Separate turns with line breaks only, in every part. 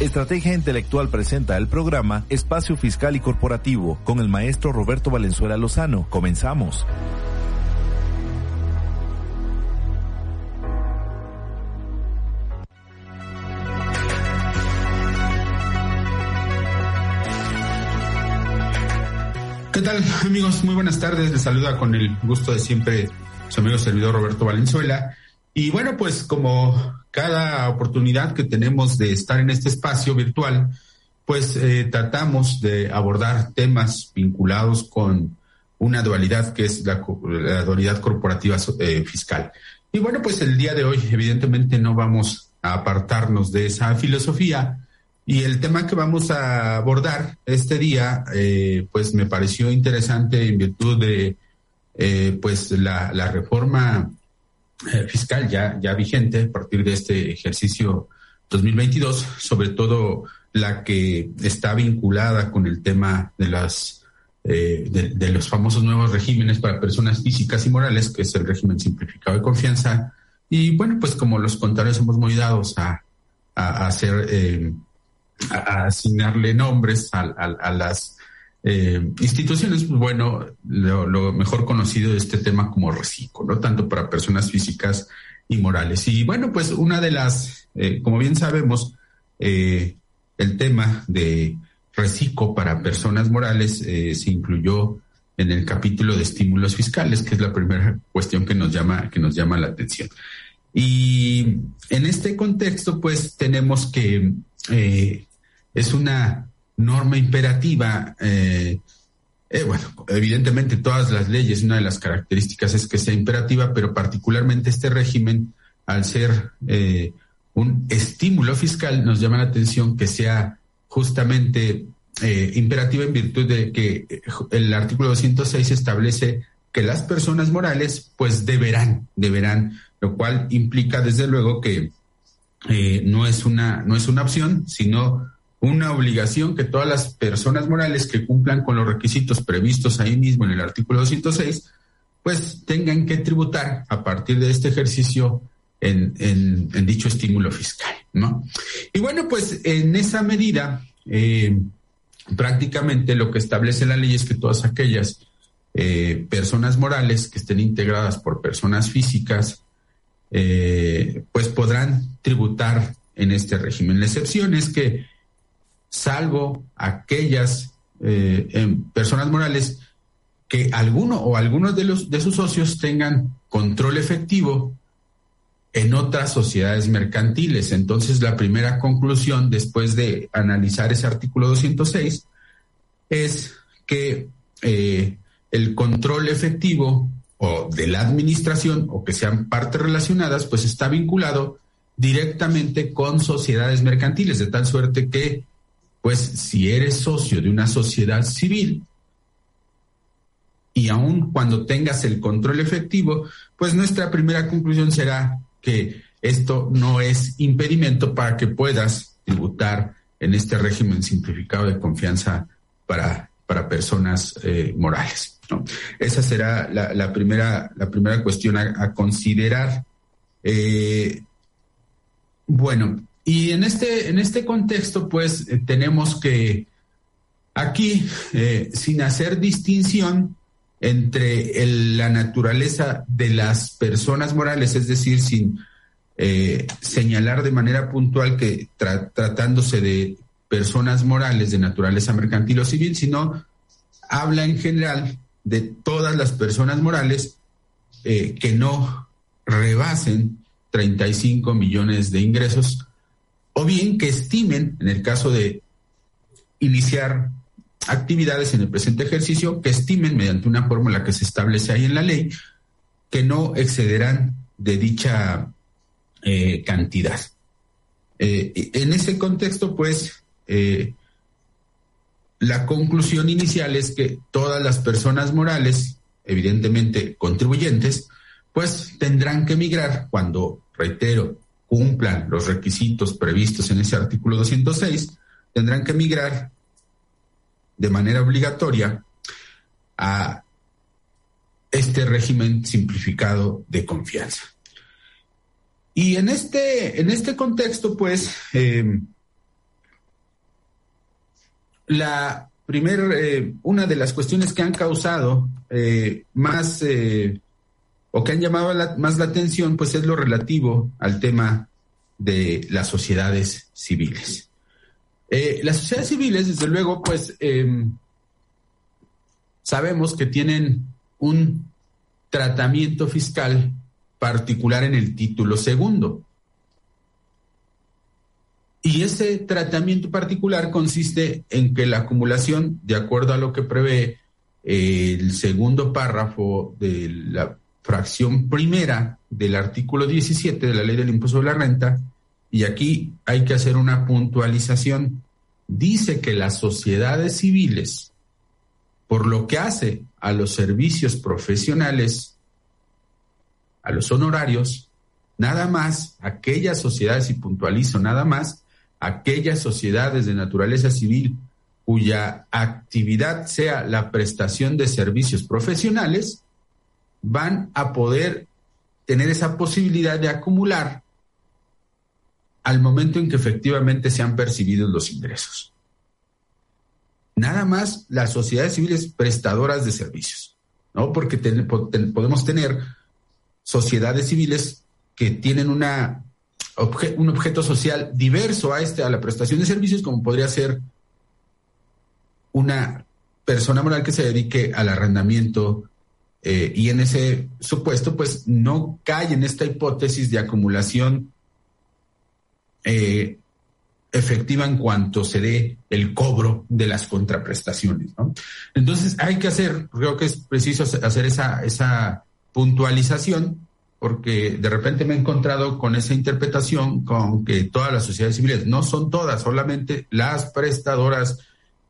Estrategia Intelectual presenta el programa Espacio Fiscal y Corporativo con el maestro Roberto Valenzuela Lozano. Comenzamos.
¿Qué tal amigos? Muy buenas tardes. Les saluda con el gusto de siempre su amigo servidor Roberto Valenzuela. Y bueno, pues como cada oportunidad que tenemos de estar en este espacio virtual, pues eh, tratamos de abordar temas vinculados con una dualidad que es la, dualidad corporativa eh, fiscal. Y bueno, pues el día de hoy evidentemente no vamos a apartarnos de esa filosofía y el tema que vamos a abordar este día, eh, pues me pareció interesante en virtud de pues la, la reforma eh, fiscal ya, ya vigente a partir de este ejercicio 2022, sobre todo la que está vinculada con el tema de las eh, de, los famosos nuevos regímenes para personas físicas y morales, que es el régimen simplificado de confianza. Y bueno, pues como los contadores somos muy dados a, hacer, eh, a, asignarle nombres a las eh, instituciones, pues bueno, lo, mejor conocido de este tema como reciclo, ¿no? Tanto para personas físicas y morales. Y bueno, pues una de las, eh, como bien sabemos, eh, el tema de reciclo para personas morales se incluyó en el capítulo de estímulos fiscales, que es la primera cuestión que nos llama, que nos llama la atención. Y en este contexto, pues tenemos que es una norma imperativa, eh, eh, bueno, evidentemente todas las leyes, una de las características es que sea imperativa, pero particularmente este régimen, al ser eh, un estímulo fiscal, nos llama la atención que sea justamente imperativa en virtud de que el artículo 206 establece que las personas morales pues deberán, deberán, lo cual implica desde luego que no es una, no es una opción, sino una obligación que todas las personas morales que cumplan con los requisitos previstos ahí mismo en el artículo 206, pues tengan que tributar a partir de este ejercicio en, dicho estímulo fiscal, ¿no? Y bueno, pues en esa medida, eh, prácticamente lo que establece la ley es que todas aquellas eh, personas morales que estén integradas por personas físicas, eh, pues podrán tributar en este régimen. La excepción es que salvo aquellas eh, em, personas morales que alguno o algunos de, los, de sus socios tengan control efectivo en otras sociedades mercantiles. Entonces, la primera conclusión, después de analizar ese artículo 206, es que eh, el control efectivo o de la administración o que sean partes relacionadas, pues está vinculado directamente con sociedades mercantiles, de tal suerte que pues si eres socio de una sociedad civil y aun cuando tengas el control efectivo, pues nuestra primera conclusión será que esto no es impedimento para que puedas tributar en este régimen simplificado de confianza para, para personas eh, morales. Esa será la, primera, la primera cuestión a, considerar. Eh, bueno, y en este, en este contexto, pues eh, tenemos que aquí, eh, sin hacer distinción entre la naturaleza de las personas morales, es decir, sin eh, señalar de manera puntual que tratándose de personas morales de naturaleza mercantil o civil, sino habla en general de todas las personas morales que no rebasen 35 millones de ingresos o bien que estimen, en el caso de iniciar actividades en el presente ejercicio, que estimen mediante una fórmula que se establece ahí en la ley, que no excederán de dicha eh, cantidad. Eh, en ese contexto, pues, eh, la conclusión inicial es que todas las personas morales, evidentemente contribuyentes, pues tendrán que migrar cuando, reitero, cumplan los requisitos previstos en ese artículo 206, tendrán que migrar de manera obligatoria a este régimen simplificado de confianza. Y en este, en este contexto, pues, em, la primer, eh, una de las cuestiones que han causado eh, más eh, o que han llamado más la atención, pues es lo relativo al tema de las sociedades civiles. las sociedades civiles, desde luego, pues em, sabemos que tienen un tratamiento fiscal particular en el título segundo. Y ese tratamiento particular consiste en que la acumulación, de acuerdo a lo que prevé eh, el segundo párrafo de la fracción primera del artículo 17 de la ley del impuesto de la renta, y aquí hay que hacer una puntualización, dice que las sociedades civiles, por lo que hace a los servicios profesionales, a los honorarios, nada más, aquellas sociedades, y puntualizo nada más, aquellas sociedades de naturaleza civil cuya actividad sea la prestación de servicios profesionales, van a poder tener esa posibilidad de acumular al momento en que efectivamente sean percibidos los ingresos. Nada más las sociedades civiles prestadoras de servicios, ¿no? Porque podemos tener sociedades civiles que tienen una un objeto social diverso a este, a la prestación de servicios, como podría ser una persona moral que se dedique al arrendamiento eh, y en ese supuesto, pues no cae en esta hipótesis de acumulación eh, efectiva en cuanto se dé el cobro de las contraprestaciones. Entonces hay que hacer, creo que es preciso hacer esa, esa puntualización porque de repente me he encontrado con esa interpretación con que todas las sociedades civiles, no son todas, solamente las prestadoras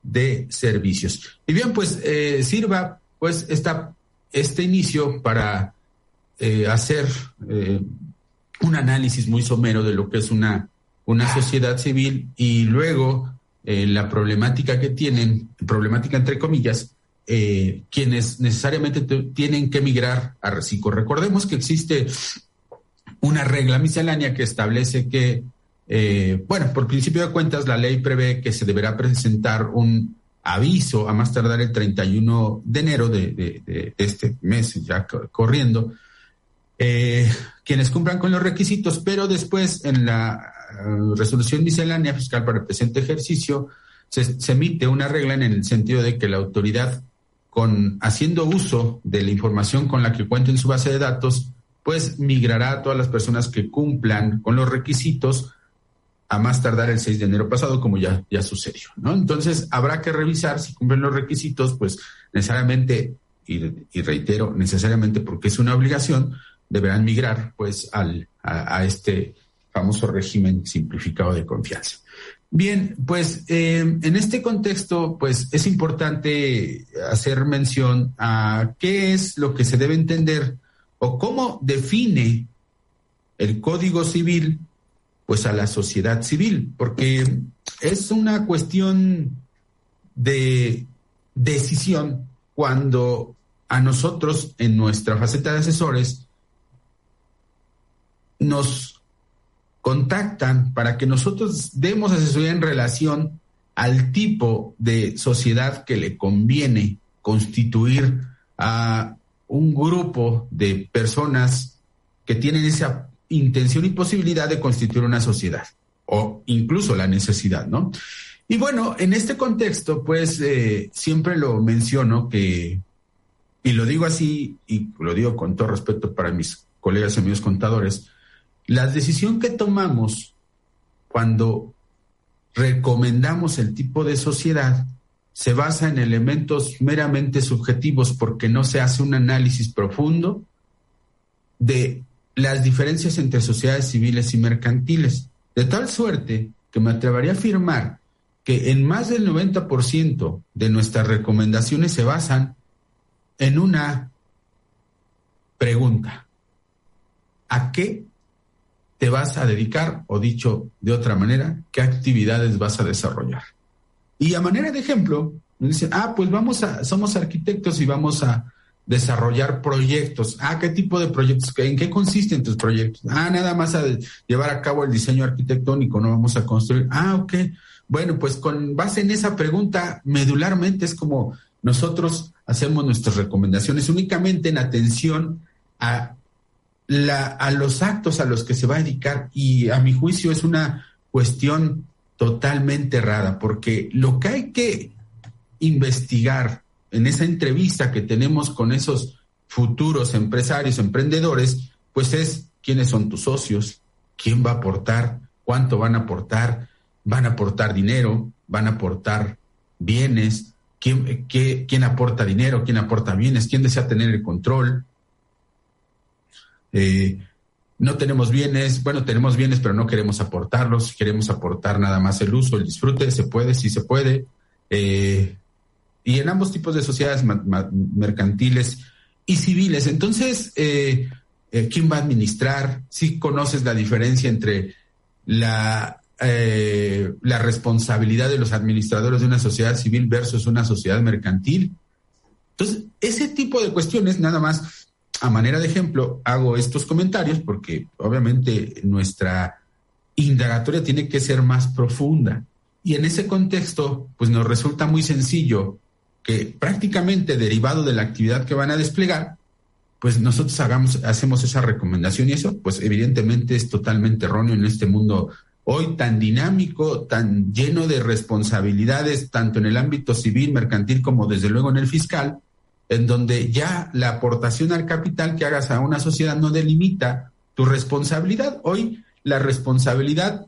de servicios. Y bien, pues eh, sirva pues esta, este inicio para eh, hacer eh, un análisis muy somero de lo que es una, una sociedad civil y luego la problemática que tienen, problemática entre comillas, eh, quienes necesariamente tienen que migrar a Recico. Recordemos que existe una regla miscelánea que establece que, eh, bueno, por principio de cuentas, la ley prevé que se deberá presentar un aviso a más tardar el 31 de enero de, este mes, ya corriendo, eh, quienes cumplan con los requisitos, pero después en la resolución miscelánea fiscal para el presente ejercicio se, se emite una regla en el sentido de que la autoridad con haciendo uso de la información con la que cuenta en su base de datos, pues migrará a todas las personas que cumplan con los requisitos a más tardar el 6 de enero pasado, como ya, ya sucedió, ¿no? Entonces, habrá que revisar si cumplen los requisitos, pues necesariamente, y, reitero, necesariamente porque es una obligación, deberán migrar, pues, al, a este famoso régimen simplificado de confianza. Bien, pues eh, en este contexto, pues es importante hacer mención a qué es lo que se debe entender o cómo define el Código Civil, pues a la sociedad civil, porque es una cuestión de decisión cuando a nosotros en nuestra faceta de asesores nos contactan para que nosotros demos asesoría en relación al tipo de sociedad que le conviene constituir a un grupo de personas que tienen esa intención y posibilidad de constituir una sociedad o incluso la necesidad, ¿no? Y bueno, en este contexto, pues eh, siempre lo menciono que, y lo digo así, y lo digo con todo respeto para mis colegas y amigos contadores, la decisión que tomamos cuando recomendamos el tipo de sociedad se basa en elementos meramente subjetivos porque no se hace un análisis profundo de las diferencias entre sociedades civiles y mercantiles. De tal suerte que me atrevería a afirmar que en más del 90% de nuestras recomendaciones se basan en una pregunta. ¿A qué te vas a dedicar, o dicho de otra manera, qué actividades vas a desarrollar. Y a manera de ejemplo, me dicen, ah, pues vamos a, somos arquitectos y vamos a desarrollar proyectos. Ah, ¿qué tipo de proyectos? ¿En qué consisten tus proyectos? Ah, nada más a llevar a cabo el diseño arquitectónico, no vamos a construir. Ah, ok. Bueno, pues con base en esa pregunta, medularmente es como nosotros hacemos nuestras recomendaciones únicamente en atención a, la, a los actos a los que se va a dedicar y a mi juicio es una cuestión totalmente errada, porque lo que hay que investigar en esa entrevista que tenemos con esos futuros empresarios, emprendedores, pues es quiénes son tus socios, quién va a aportar, cuánto van a aportar, van a aportar dinero, van a aportar bienes, quién, aporta dinero, quién aporta bienes, quién desea tener el control. Eh, no tenemos bienes, bueno, tenemos bienes, pero no queremos aportarlos, queremos aportar nada más el uso, el disfrute, se puede, sí se puede. Eh, y en ambos tipos de sociedades mercantiles y civiles. Entonces, eh, eh, ¿quién va a administrar? Si conoces la diferencia entre la, eh, la responsabilidad de los administradores de una sociedad civil versus una sociedad mercantil. Entonces, ese tipo de cuestiones, nada más a manera de ejemplo, hago estos comentarios porque obviamente nuestra indagatoria tiene que ser más profunda. Y en ese contexto, pues nos resulta muy sencillo que prácticamente derivado de la actividad que van a desplegar, pues nosotros hagamos, hacemos esa recomendación y eso, pues evidentemente es totalmente erróneo en este mundo hoy tan dinámico, tan lleno de responsabilidades, tanto en el ámbito civil, mercantil, como desde luego en el fiscal, en donde ya la aportación al capital que hagas a una sociedad no delimita tu responsabilidad. Hoy la responsabilidad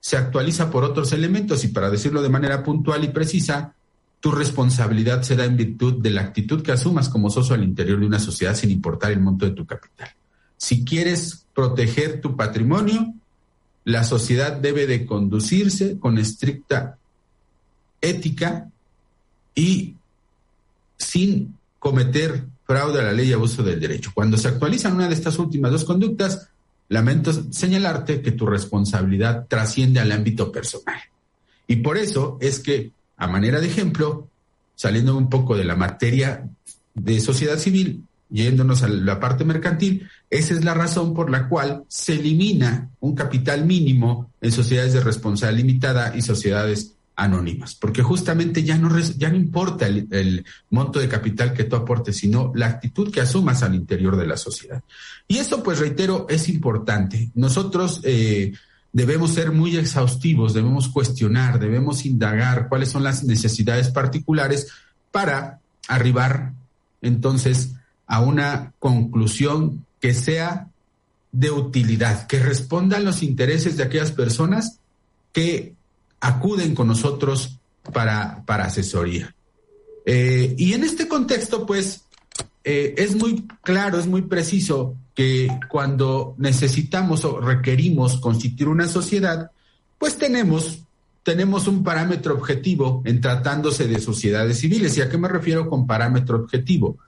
se actualiza por otros elementos y para decirlo de manera puntual y precisa, tu responsabilidad se da en virtud de la actitud que asumas como socio al interior de una sociedad sin importar el monto de tu capital. Si quieres proteger tu patrimonio, la sociedad debe de conducirse con estricta ética y sin cometer fraude a la ley y abuso del derecho. Cuando se actualizan una de estas últimas dos conductas, lamento señalarte que tu responsabilidad trasciende al ámbito personal. Y por eso es que a manera de ejemplo, saliendo un poco de la materia de sociedad civil, yéndonos a la parte mercantil, esa es la razón por la cual se elimina un capital mínimo en sociedades de responsabilidad limitada y sociedades anónimas, porque justamente ya no, ya no importa el, monto de capital que tú aportes, sino la actitud que asumas al interior de la sociedad. Y esto, pues reitero, es importante. Nosotros eh, debemos ser muy exhaustivos, debemos cuestionar, debemos indagar cuáles son las necesidades particulares para arribar entonces a una conclusión que sea de utilidad, que responda a los intereses de aquellas personas que acuden con nosotros para, para asesoría. Eh, y en este contexto, pues, eh, es muy claro, es muy preciso que cuando necesitamos o requerimos constituir una sociedad, pues tenemos, tenemos un parámetro objetivo en tratándose de sociedades civiles. ¿Y a qué me refiero con parámetro objetivo?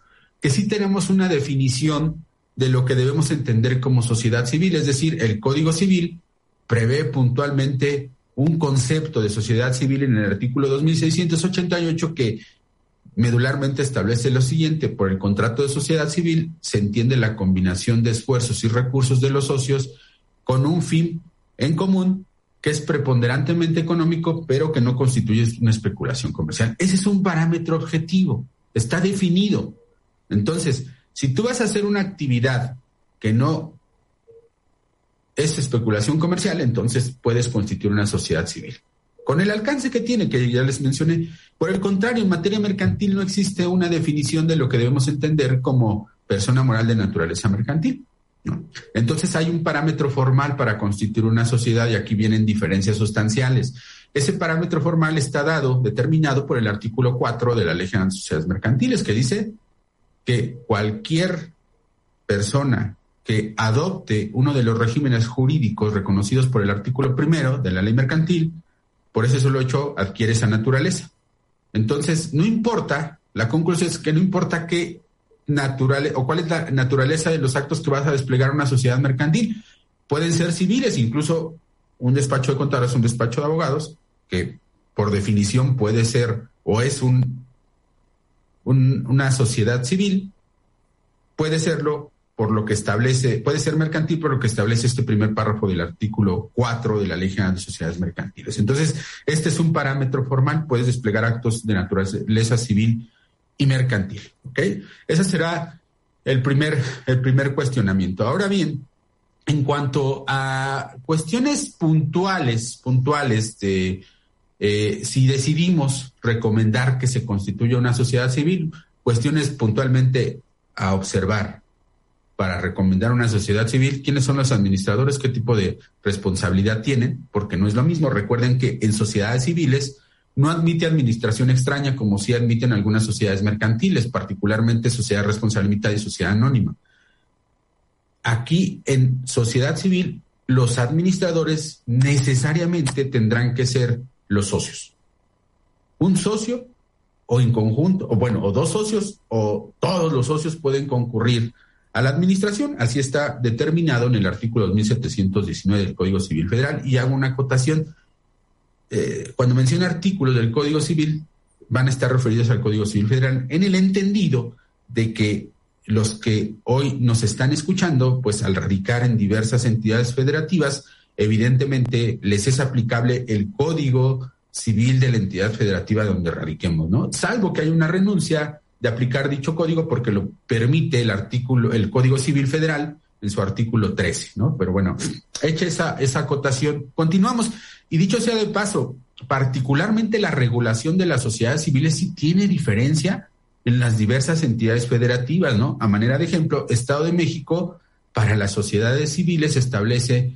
Que sí tenemos una definición de lo que debemos entender como sociedad civil, es decir, el Código Civil prevé puntualmente un concepto de sociedad civil en el artículo 2688 que medularmente establece lo siguiente, por el contrato de sociedad civil se entiende la combinación de esfuerzos y recursos de los socios con un fin en común que es preponderantemente económico, pero que no constituye una especulación comercial. Ese es un parámetro objetivo, está definido. Entonces, si tú vas a hacer una actividad que no es especulación comercial, entonces puedes constituir una sociedad civil con el alcance que tiene, que ya les mencioné. Por el contrario, en materia mercantil no existe una definición de lo que debemos entender como persona moral de naturaleza mercantil. Entonces hay un parámetro formal para constituir una sociedad y aquí vienen diferencias sustanciales. Ese parámetro formal está dado, determinado por el artículo 4 de la Ley General de Sociedades Mercantiles, que dice que cualquier persona que adopte uno de los regímenes jurídicos reconocidos por el artículo primero de la ley mercantil por eso solo hecho adquiere esa naturaleza. Entonces, no importa, la conclusión es que no importa qué naturaleza o cuál es la naturaleza de los actos que vas a desplegar una sociedad mercantil. Pueden ser civiles, incluso un despacho de contadores, un despacho de abogados, que por definición puede ser o es un, una sociedad civil, puede serlo por lo que establece, puede ser mercantil por lo que establece este primer párrafo del artículo 4 de la Ley General de Sociedades Mercantiles. Entonces, este es un parámetro formal, puedes desplegar actos de naturaleza civil y mercantil. ¿Ok? Ese será el primer, el primer cuestionamiento. Ahora bien, en cuanto a cuestiones puntuales, puntuales de eh, si decidimos recomendar que se constituya una sociedad civil, cuestiones puntualmente a observar para recomendar una sociedad civil, quiénes son los administradores, qué tipo de responsabilidad tienen, porque no es lo mismo. Recuerden que en sociedades civiles no admite administración extraña como sí admiten algunas sociedades mercantiles, particularmente sociedad responsabilidad y sociedad anónima. Aquí en sociedad civil, los administradores necesariamente tendrán que ser los socios. Un socio o en conjunto, o bueno, o dos socios o todos los socios pueden concurrir a la administración. Así está determinado en el artículo 2719 del Código Civil Federal. Y hago una acotación. Eh, cuando menciona artículos del Código Civil, van a estar referidos al Código Civil Federal en el entendido de que los que hoy nos están escuchando, pues al radicar en diversas entidades federativas, evidentemente les es aplicable el Código Civil de la entidad federativa donde radiquemos, ¿no? Salvo que haya una renuncia de aplicar dicho código porque lo permite el artículo, el Código Civil Federal en su artículo 13, ¿no? Pero bueno, hecha esa, esa acotación, continuamos. Y dicho sea de paso, particularmente la regulación de las sociedades civiles sí tiene diferencia en las diversas entidades federativas, ¿no? A manera de ejemplo, Estado de México para las sociedades civiles establece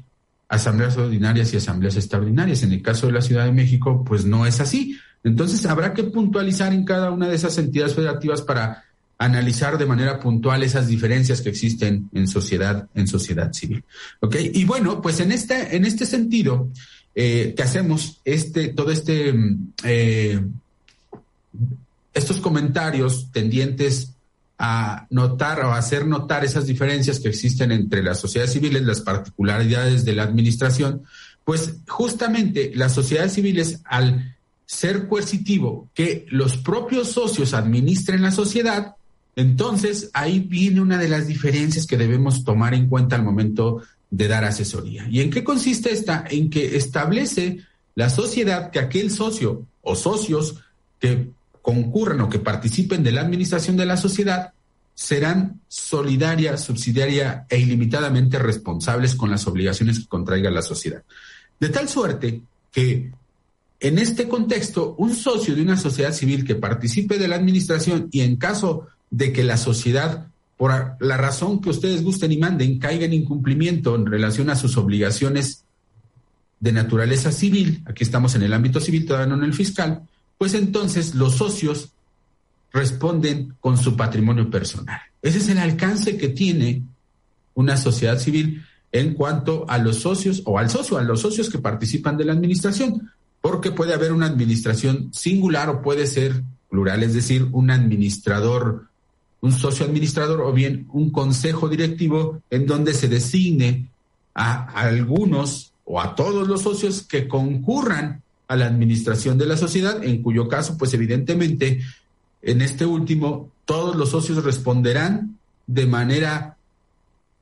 asambleas ordinarias y asambleas extraordinarias. En el caso de la Ciudad de México, pues no es así. Entonces habrá que puntualizar en cada una de esas entidades federativas para analizar de manera puntual esas diferencias que existen en sociedad, en sociedad civil. ¿Ok? Y bueno, pues en este, en este sentido, eh, que hacemos este, todo este, eh, estos comentarios tendientes a notar o hacer notar esas diferencias que existen entre las sociedades civiles, las particularidades de la administración, pues justamente las sociedades civiles al ser coercitivo, que los propios socios administren la sociedad, entonces ahí viene una de las diferencias que debemos tomar en cuenta al momento de dar asesoría. ¿Y en qué consiste esta? En que establece la sociedad que aquel socio o socios que concurran o que participen de la administración de la sociedad serán solidaria, subsidiaria e ilimitadamente responsables con las obligaciones que contraiga la sociedad. De tal suerte que en este contexto, un socio de una sociedad civil que participe de la administración y en caso de que la sociedad, por la razón que ustedes gusten y manden, caiga en incumplimiento en relación a sus obligaciones de naturaleza civil, aquí estamos en el ámbito civil, todavía no en el fiscal, pues entonces los socios responden con su patrimonio personal. Ese es el alcance que tiene una sociedad civil en cuanto a los socios o al socio, a los socios que participan de la administración porque puede haber una administración singular o puede ser plural, es decir, un administrador, un socio administrador o bien un consejo directivo en donde se designe a algunos o a todos los socios que concurran a la administración de la sociedad, en cuyo caso, pues evidentemente, en este último, todos los socios responderán de manera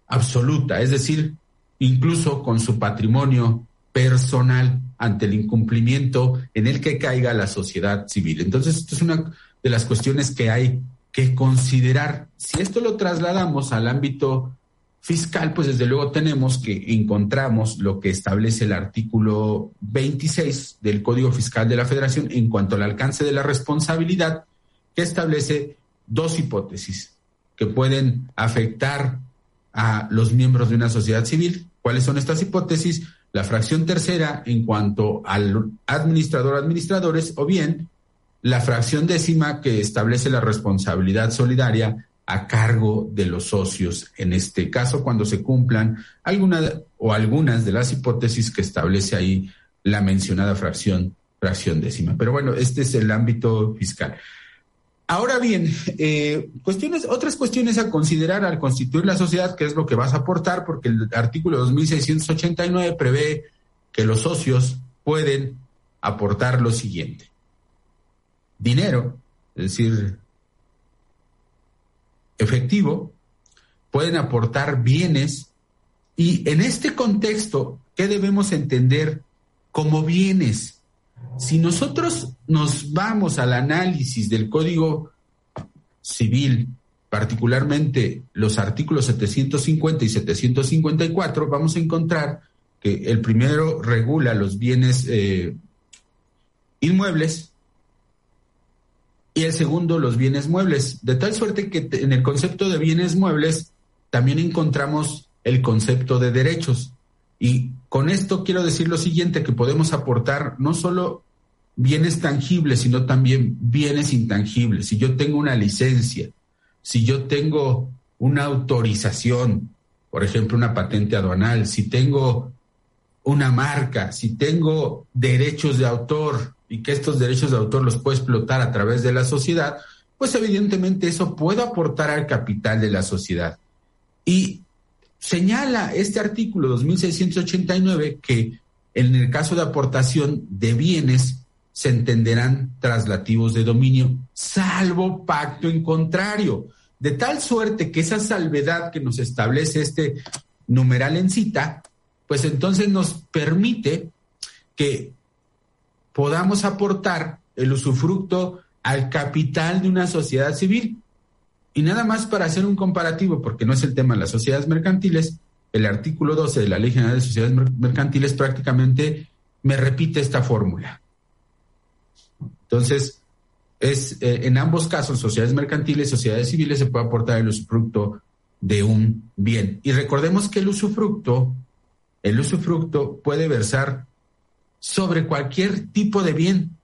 absoluta, es decir, incluso con su patrimonio personal ante el incumplimiento en el que caiga la sociedad civil. Entonces, esto es una de las cuestiones que hay que considerar. Si esto lo trasladamos al ámbito fiscal, pues desde luego tenemos que encontramos lo que establece el artículo 26 del Código Fiscal de la Federación en cuanto al alcance de la responsabilidad, que establece dos hipótesis que pueden afectar a los miembros de una sociedad civil. ¿Cuáles son estas hipótesis? La fracción tercera en cuanto al administrador administradores o bien la fracción décima que establece la responsabilidad solidaria a cargo de los socios, en este caso cuando se cumplan algunas o algunas de las hipótesis que establece ahí la mencionada fracción, fracción décima. Pero bueno, este es el ámbito fiscal. Ahora bien, eh, cuestiones, otras cuestiones a considerar al constituir la sociedad, que es lo que vas a aportar, porque el artículo 2689 prevé que los socios pueden aportar lo siguiente. Dinero, es decir, efectivo, pueden aportar bienes y en este contexto, ¿qué debemos entender como bienes? Si nosotros nos vamos al análisis del Código Civil, particularmente los artículos 750 y 754, vamos a encontrar que el primero regula los bienes eh, inmuebles y el segundo los bienes muebles, de tal suerte que en el concepto de bienes muebles también encontramos el concepto de derechos. Y con esto quiero decir lo siguiente, que podemos aportar no solo bienes tangibles, sino también bienes intangibles. Si yo tengo una licencia, si yo tengo una autorización, por ejemplo, una patente aduanal, si tengo una marca, si tengo derechos de autor y que estos derechos de autor los puedo explotar a través de la sociedad, pues evidentemente eso puede aportar al capital de la sociedad. Y señala este artículo 2689 que en el caso de aportación de bienes se entenderán traslativos de dominio, salvo pacto en contrario, de tal suerte que esa salvedad que nos establece este numeral en cita, pues entonces nos permite que podamos aportar el usufructo al capital de una sociedad civil. Y nada más para hacer un comparativo, porque no es el tema de las sociedades mercantiles, el artículo 12 de la Ley General de Sociedades Mercantiles prácticamente me repite esta fórmula. Entonces, es eh, en ambos casos, sociedades mercantiles, sociedades civiles, se puede aportar el usufructo de un bien. Y recordemos que el usufructo, el usufructo puede versar sobre cualquier tipo de bien,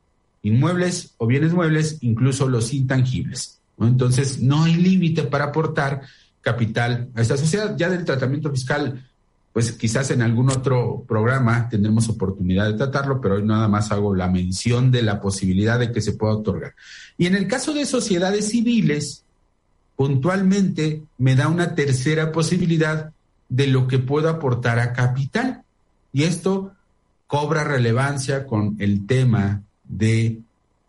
inmuebles o bienes muebles, incluso los intangibles. Entonces, no hay límite para aportar capital a esta sociedad. Ya del tratamiento fiscal, pues quizás en algún otro programa tendremos oportunidad de tratarlo, pero hoy nada más hago la mención de la posibilidad de que se pueda otorgar. Y en el caso de sociedades civiles, puntualmente me da una tercera posibilidad de lo que puedo aportar a capital. Y esto cobra relevancia con el tema de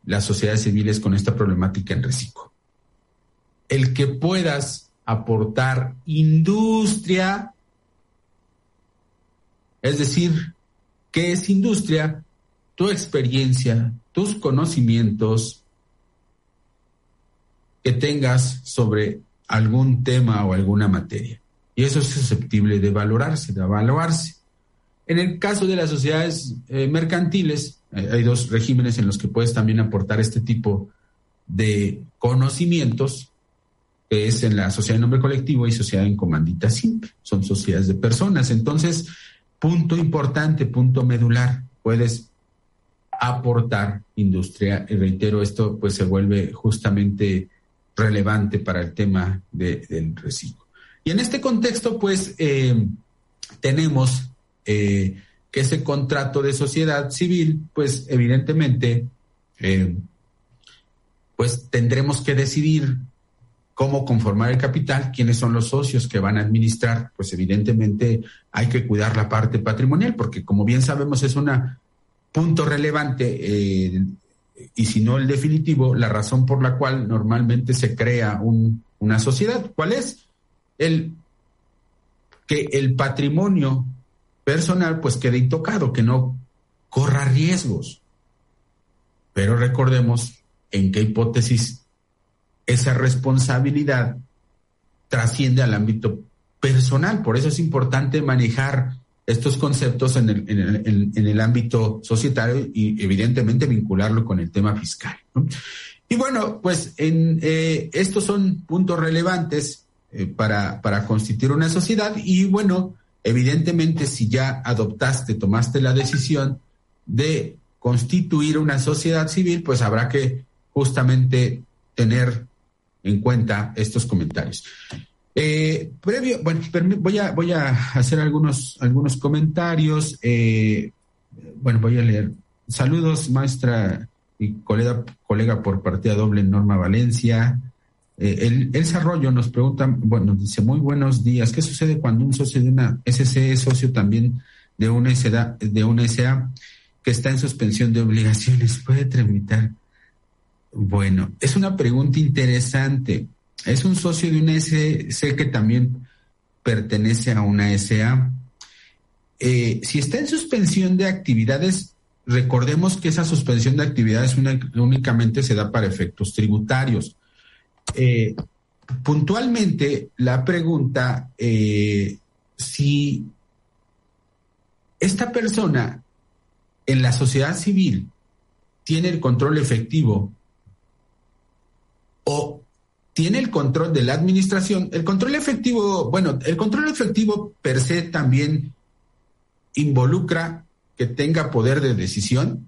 las sociedades civiles con esta problemática en reciclo. El que puedas aportar industria, es decir, ¿qué es industria? Tu experiencia, tus conocimientos que tengas sobre algún tema o alguna materia. Y eso es susceptible de valorarse, de evaluarse. En el caso de las sociedades eh, mercantiles, eh, hay dos regímenes en los que puedes también aportar este tipo de conocimientos, que es en la sociedad de nombre colectivo y sociedad en comandita simple. Son sociedades de personas. Entonces, punto importante, punto medular, puedes aportar industria. Y reitero, esto pues se vuelve justamente relevante para el tema del reciclo. Y en este contexto, pues, eh, tenemos eh, que ese contrato de sociedad civil, pues evidentemente, eh, pues tendremos que decidir cómo conformar el capital, quiénes son los socios que van a administrar, pues evidentemente hay que cuidar la parte patrimonial, porque como bien sabemos es un punto relevante eh, y si no el definitivo, la razón por la cual normalmente se crea una sociedad. ¿Cuál es? El que el patrimonio personal pues quede intocado, que no corra riesgos. Pero recordemos en qué hipótesis esa responsabilidad trasciende al ámbito personal. Por eso es importante manejar estos conceptos en el, ámbito societario y evidentemente vincularlo con el tema fiscal. Y bueno, pues en, eh, estos son puntos relevantes eh, para, para constituir una sociedad y bueno, Evidentemente, si ya adoptaste, tomaste la decisión de constituir una sociedad civil, pues habrá que justamente tener en cuenta estos comentarios. Eh, previo, bueno, voy a, hacer algunos, algunos comentarios. Eh, bueno, voy a leer. Saludos, maestra y colega, colega por partida doble Norma Valencia. Eh, el, el nos pregunta, bueno, dice, muy buenos días, ¿qué sucede cuando un socio de una SC es socio también de una de una SA que está en suspensión de obligaciones? ¿Puede tramitar? Bueno, es una pregunta interesante. Es un socio de una SC que también pertenece a una SA. Eh, si está en suspensión de actividades, recordemos que esa suspensión de actividades únicamente se da para efectos tributarios. Eh, puntualmente, la pregunta, eh, si esta persona en la sociedad civil tiene el control efectivo o tiene el control de la administración, el control efectivo, bueno, el control efectivo per se también involucra que tenga poder de decisión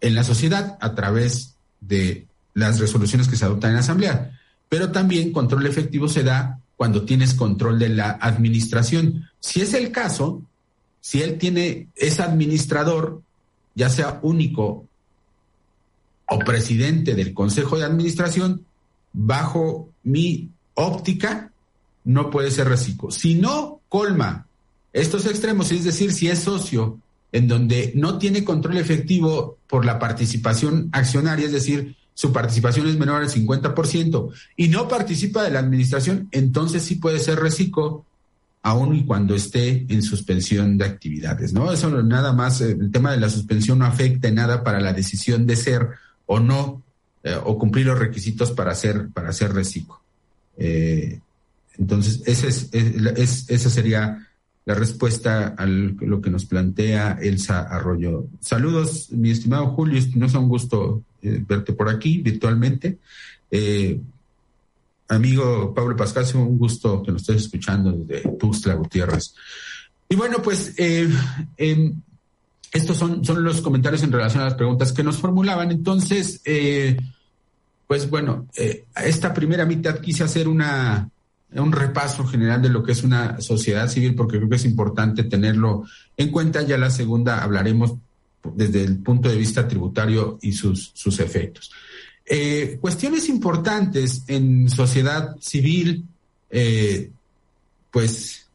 en la sociedad a través de las resoluciones que se adoptan en la asamblea. Pero también control efectivo se da cuando tienes control de la administración. Si es el caso, si él tiene, es administrador, ya sea único o presidente del Consejo de Administración, bajo mi óptica, no puede ser reciclo. Si no colma estos extremos, es decir, si es socio en donde no tiene control efectivo por la participación accionaria, es decir, su participación es menor al 50% y no participa de la administración, entonces sí puede ser reciclo aun y cuando esté en suspensión de actividades, ¿no? Eso nada más, eh, el tema de la suspensión no afecta en nada para la decisión de ser o no, eh, o cumplir los requisitos para ser, para ser reciclo. Eh, entonces, ese es, esa sería la respuesta a lo que nos plantea Elsa Arroyo. Saludos, mi estimado Julio, no es un gusto eh, verte por aquí virtualmente. Amigo Pablo Pascal, un gusto que nos estés escuchando desde Tuxtla Gutiérrez. Y bueno, pues eh, estos son, son los comentarios en relación a las preguntas que nos formulaban. Entonces, pues bueno, esta primera mitad quise hacer una, un repaso general de lo que es una sociedad civil, porque creo que es importante tenerlo en cuenta. Ya la segunda hablaremos desde el punto de vista tributario y sus, sus efectos. Eh, cuestiones importantes en sociedad civil, eh, pues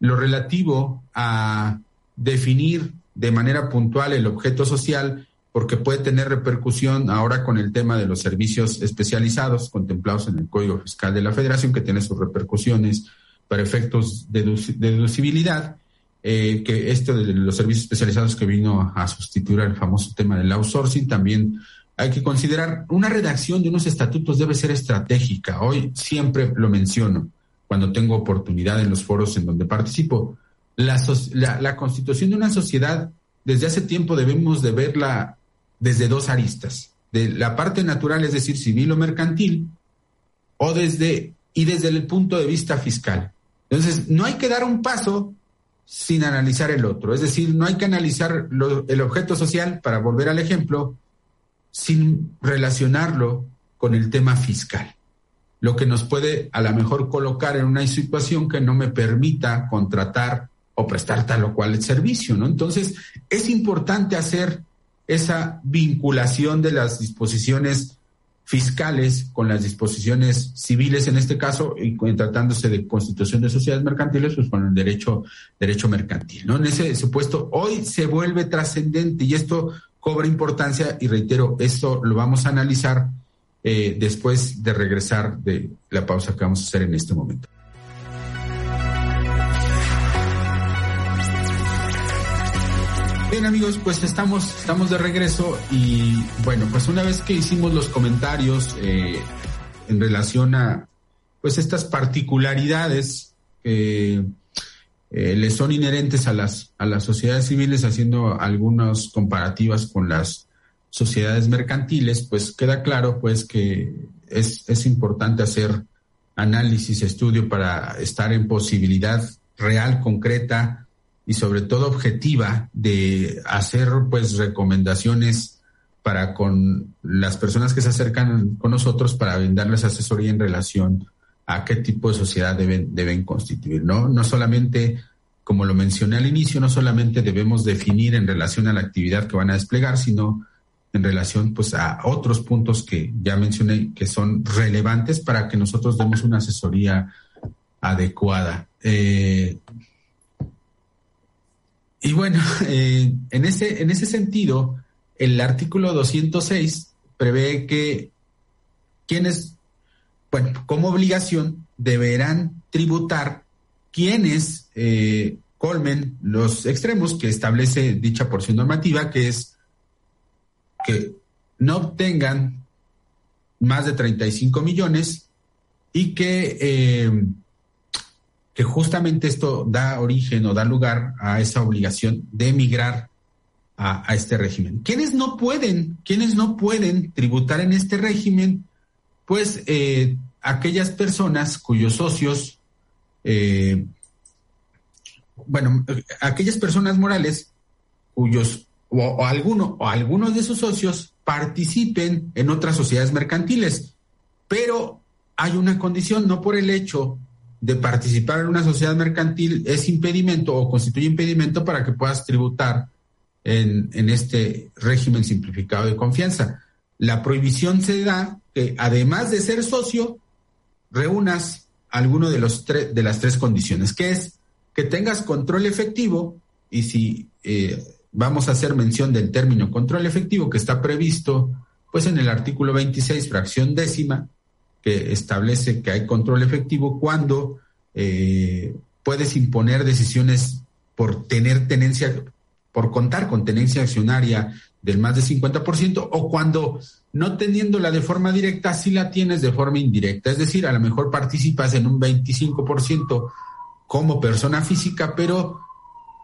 lo relativo a definir de manera puntual el objeto social porque puede tener repercusión ahora con el tema de los servicios especializados contemplados en el Código Fiscal de la Federación, que tiene sus repercusiones para efectos de deducibilidad, eh, que esto de los servicios especializados que vino a sustituir al famoso tema del outsourcing, también hay que considerar una redacción de unos estatutos debe ser estratégica. Hoy siempre lo menciono cuando tengo oportunidad en los foros en donde participo. La, la, la constitución de una sociedad, desde hace tiempo debemos de verla desde dos aristas, de la parte natural, es decir, civil o mercantil, o desde, y desde el punto de vista fiscal. Entonces, no hay que dar un paso sin analizar el otro. Es decir, no hay que analizar el objeto social, para volver al ejemplo, sin relacionarlo con el tema fiscal. Lo que nos puede a lo mejor colocar en una situación que no me permita contratar o prestar tal o cual servicio, ¿no? Entonces, es importante hacer esa vinculación de las disposiciones fiscales con las disposiciones civiles en este caso y tratándose de constitución de sociedades mercantiles pues con el derecho derecho mercantil no en ese supuesto hoy se vuelve trascendente y esto cobra importancia y reitero esto lo vamos a analizar eh, después de regresar de la pausa que vamos a hacer en este momento Bien amigos, pues estamos, estamos de regreso y bueno, pues una vez que hicimos los comentarios eh, en relación a pues estas particularidades que eh, le son inherentes a las, a las sociedades civiles, haciendo algunas comparativas con las sociedades mercantiles, pues queda claro pues que es, es importante hacer análisis, estudio para estar en posibilidad real, concreta, y sobre todo objetiva de hacer pues recomendaciones para con las personas que se acercan con nosotros para darles asesoría en relación a qué tipo de sociedad deben, deben constituir, ¿no? No solamente, como lo mencioné al inicio, no solamente debemos definir en relación a la actividad que van a desplegar, sino en relación pues a otros puntos que ya mencioné que son relevantes para que nosotros demos una asesoría adecuada. Eh, y bueno, eh, en, ese, en ese sentido, el artículo 206 prevé que quienes, bueno, como obligación deberán tributar quienes eh, colmen los extremos que establece dicha porción normativa, que es que no obtengan más de 35 millones y que, eh, que justamente esto da origen o da lugar a esa obligación de emigrar a, este régimen. ¿Quiénes no pueden, quienes no pueden tributar en este régimen? Pues eh, aquellas personas cuyos socios, eh, bueno, aquellas personas morales cuyos o, alguno o algunos de sus socios participen en otras sociedades mercantiles, pero hay una condición, no por el hecho de participar en una sociedad mercantil es impedimento o constituye impedimento para que puedas tributar en, en este régimen simplificado de confianza. La prohibición se da que además de ser socio, reúnas alguno de, los de las tres condiciones, que es que tengas control efectivo y si eh, vamos a hacer mención del término control efectivo que está previsto pues en el artículo 26, fracción décima, que establece que hay control efectivo cuando eh, puedes imponer decisiones por tener tenencia, por contar con tenencia accionaria del más de 50%, o cuando no teniéndola de forma directa, sí la tienes de forma indirecta. Es decir, a lo mejor participas en un 25% como persona física, pero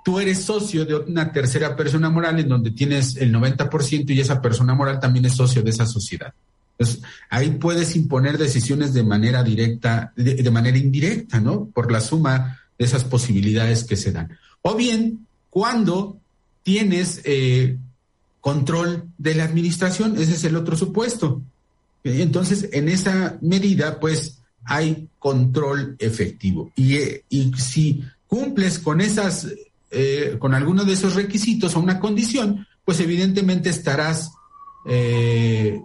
tú eres socio de una tercera persona moral en donde tienes el 90% y esa persona moral también es socio de esa sociedad. Entonces, ahí puedes imponer decisiones de manera directa, de, manera indirecta, ¿no? Por la suma de esas posibilidades que se dan. O bien, cuando tienes eh, control de la administración, ese es el otro supuesto. Entonces, en esa medida, pues, hay control efectivo. Y, eh, y si cumples con esas eh, con alguno de esos requisitos o una condición, pues evidentemente estarás eh,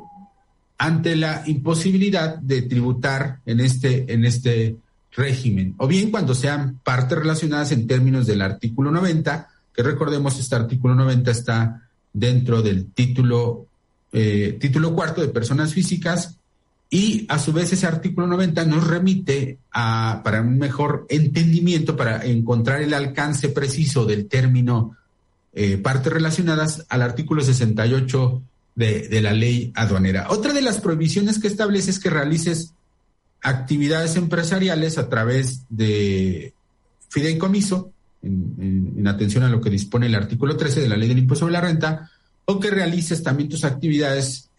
ante la imposibilidad de tributar en este, en este régimen, o bien cuando sean partes relacionadas en términos del artículo 90, que recordemos este artículo 90 está dentro del título, eh, título cuarto de personas físicas y a su vez ese artículo 90 nos remite a, para un mejor entendimiento, para encontrar el alcance preciso del término eh, partes relacionadas al artículo 68 de, de, la ley aduanera. Otra de las prohibiciones que establece es que realices actividades empresariales a través de fideicomiso, en, en atención a lo que dispone el artículo 13 de la ley del impuesto sobre la renta, o que realices también tus actividades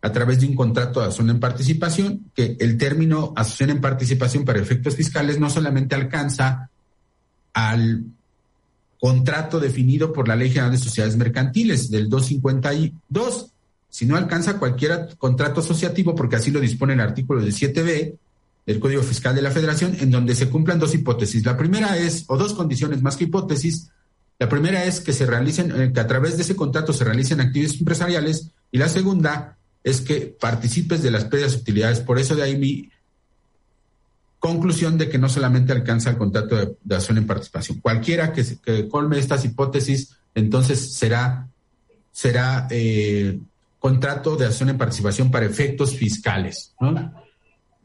a través de un contrato de asociación en participación, que el término asociación en participación para efectos fiscales no solamente alcanza al contrato definido por la Ley General de Sociedades Mercantiles del 252, sino alcanza cualquier contrato asociativo, porque así lo dispone el artículo 7b del Código Fiscal de la Federación, en donde se cumplan dos hipótesis. La primera es, o dos condiciones más que hipótesis, la primera es que se realicen, eh, que a través de ese contrato se realicen actividades empresariales, y la segunda es que participes de las pérdidas utilidades. Por eso de ahí mi conclusión de que no solamente alcanza el contrato de, acción en participación. Cualquiera que, colme estas hipótesis, entonces será, será eh, contrato de acción en participación para efectos fiscales.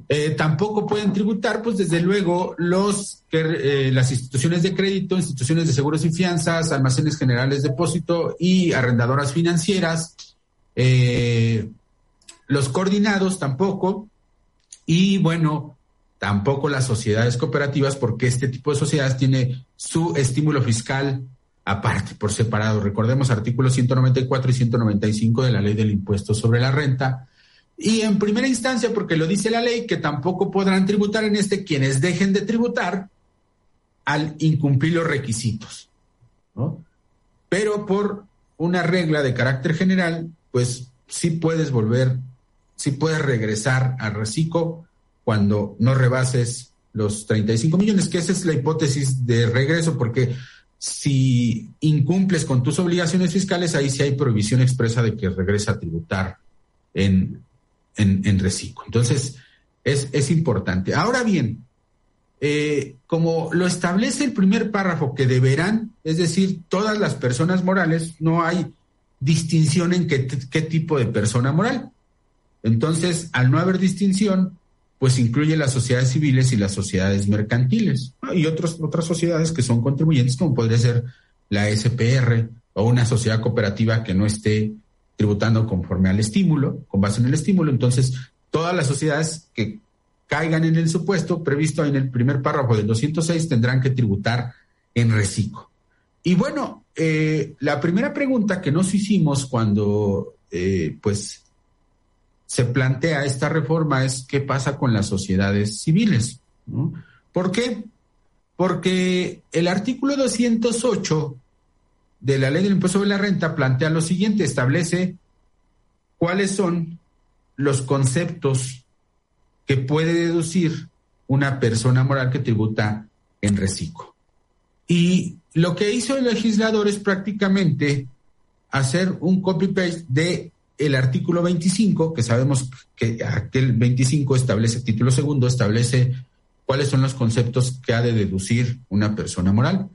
Eh, tampoco pueden tributar, pues desde luego, los eh, las instituciones de crédito, instituciones de seguros y fianzas, almacenes generales de depósito y arrendadoras financieras, los coordinados tampoco. Y bueno, tampoco las sociedades cooperativas, porque este tipo de sociedades tiene su estímulo fiscal aparte, por separado. Recordemos artículos 194 y 195 de la ley del impuesto sobre la renta. Y en primera instancia, porque lo dice la ley, que tampoco podrán tributar en este quienes dejen de tributar al incumplir los requisitos. Pero por una regla de carácter general, pues sí puedes volver si puedes regresar al reciclo cuando no rebases los 35 millones, que esa es la hipótesis de regreso, porque si incumples con tus obligaciones fiscales, ahí sí hay prohibición expresa de que regresa a tributar en, en, reciclo. Entonces, es, es, importante. Ahora bien, eh, como lo establece el primer párrafo, que deberán, es decir, todas las personas morales, no hay distinción en qué, qué tipo de persona moral. Entonces, al no haber distinción, pues incluye las sociedades civiles y las sociedades mercantiles y otras sociedades que son contribuyentes, como podría ser la SPR o una sociedad cooperativa que no esté tributando conforme al estímulo, con base en el estímulo. Entonces, todas las sociedades que caigan en el supuesto previsto en el primer párrafo del 206 tendrán que tributar en reciclo. Y bueno, eh, la primera pregunta que nos hicimos cuando eh, pues se plantea esta reforma es qué pasa con las sociedades civiles. ¿Por qué? Porque el artículo 208 de la ley del impuesto sobre la renta plantea lo siguiente, establece cuáles son los conceptos que puede deducir una persona moral que tributa en reciclo. Y lo que hizo el legislador es prácticamente hacer un copy-paste de el artículo 25, que sabemos que aquel 25 establece, título segundo, establece cuáles son los conceptos que ha de deducir una persona moral.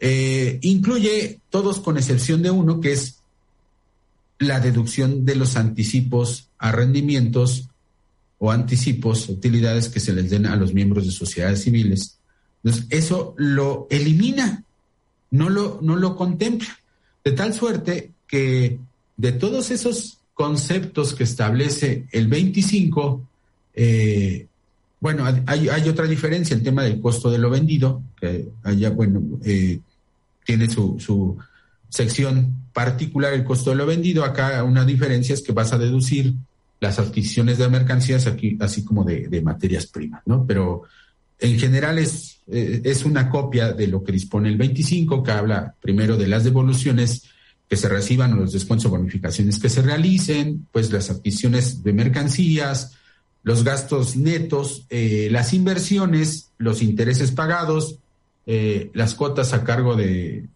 Eh, incluye todos con excepción de uno, que es la deducción de los anticipos a rendimientos o anticipos, utilidades que se les den a los miembros de sociedades civiles. Entonces, eso lo elimina, no lo, no lo contempla, de tal suerte que de todos esos conceptos que establece el 25, eh, bueno, hay, otra diferencia, el tema del costo de lo vendido, que allá, bueno, eh, tiene su, su, sección particular, el costo de lo vendido. Acá una diferencia es que vas a deducir las adquisiciones de mercancías aquí, así como de, materias primas, ¿no? Pero en general es, eh, es una copia de lo que dispone el 25, que habla primero de las devoluciones que se reciban o los descuentos o bonificaciones que se realicen, pues las adquisiciones de mercancías, los gastos netos, eh, las inversiones, los intereses pagados, eh, las cuotas a cargo de,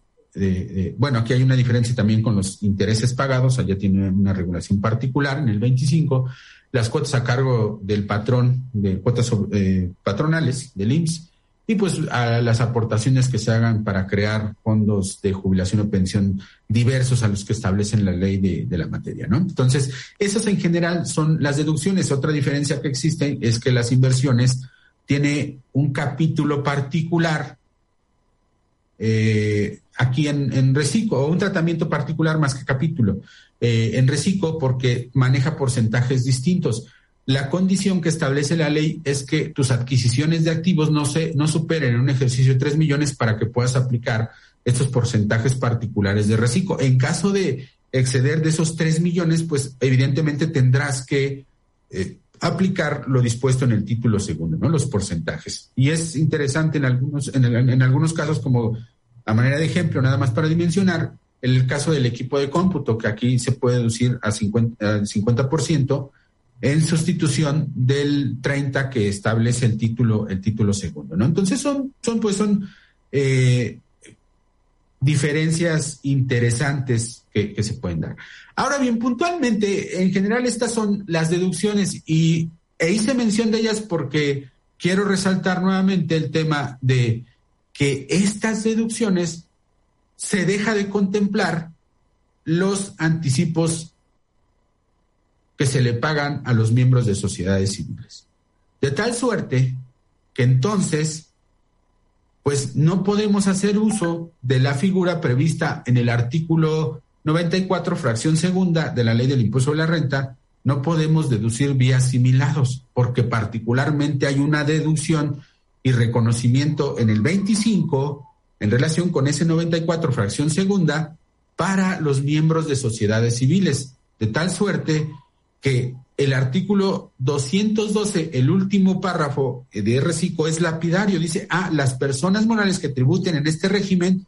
bueno, aquí hay una diferencia también con los intereses pagados, allá tiene una regulación particular en el 25, las cuotas a cargo del patrón, de cuotas eh, patronales del IMSS, y pues a las aportaciones que se hagan para crear fondos de jubilación o pensión diversos a los que establecen la ley de, la materia, ¿no? Entonces, esas en general son las deducciones. Otra diferencia que existe es que las inversiones tiene un capítulo particular eh, aquí en, en o un tratamiento particular más que capítulo eh, en Recico porque maneja porcentajes distintos la condición que establece la ley es que tus adquisiciones de activos no, se, no superen en un ejercicio de 3 millones para que puedas aplicar estos porcentajes particulares de reciclo. En caso de exceder de esos 3 millones, pues evidentemente tendrás que eh, aplicar lo dispuesto en el título segundo, ¿no? Los porcentajes. Y es interesante en algunos, en, algunos casos, como a manera de ejemplo, nada más para dimensionar, el caso del equipo de cómputo, que aquí se puede deducir a 50%, a 50% en sustitución del 30 que establece el título, el título segundo, ¿no? Entonces son, son pues son eh, diferencias interesantes que, se pueden dar. Ahora bien, puntualmente, en general estas son las deducciones y e hice mención de ellas porque quiero resaltar nuevamente el tema de que estas deducciones se deja de contemplar los anticipos que se le pagan a los miembros de sociedades civiles. De tal suerte que entonces, pues no podemos hacer uso de la figura prevista en el artículo 94, fracción segunda de la ley del impuesto de la renta, no podemos deducir vías similares, porque particularmente hay una deducción y reconocimiento en el 25 en relación con ese 94, fracción segunda, para los miembros de sociedades civiles, de tal suerte que el artículo 212, el último párrafo de reciclo es lapidario. Dice, ah, las personas morales que tributen en este régimen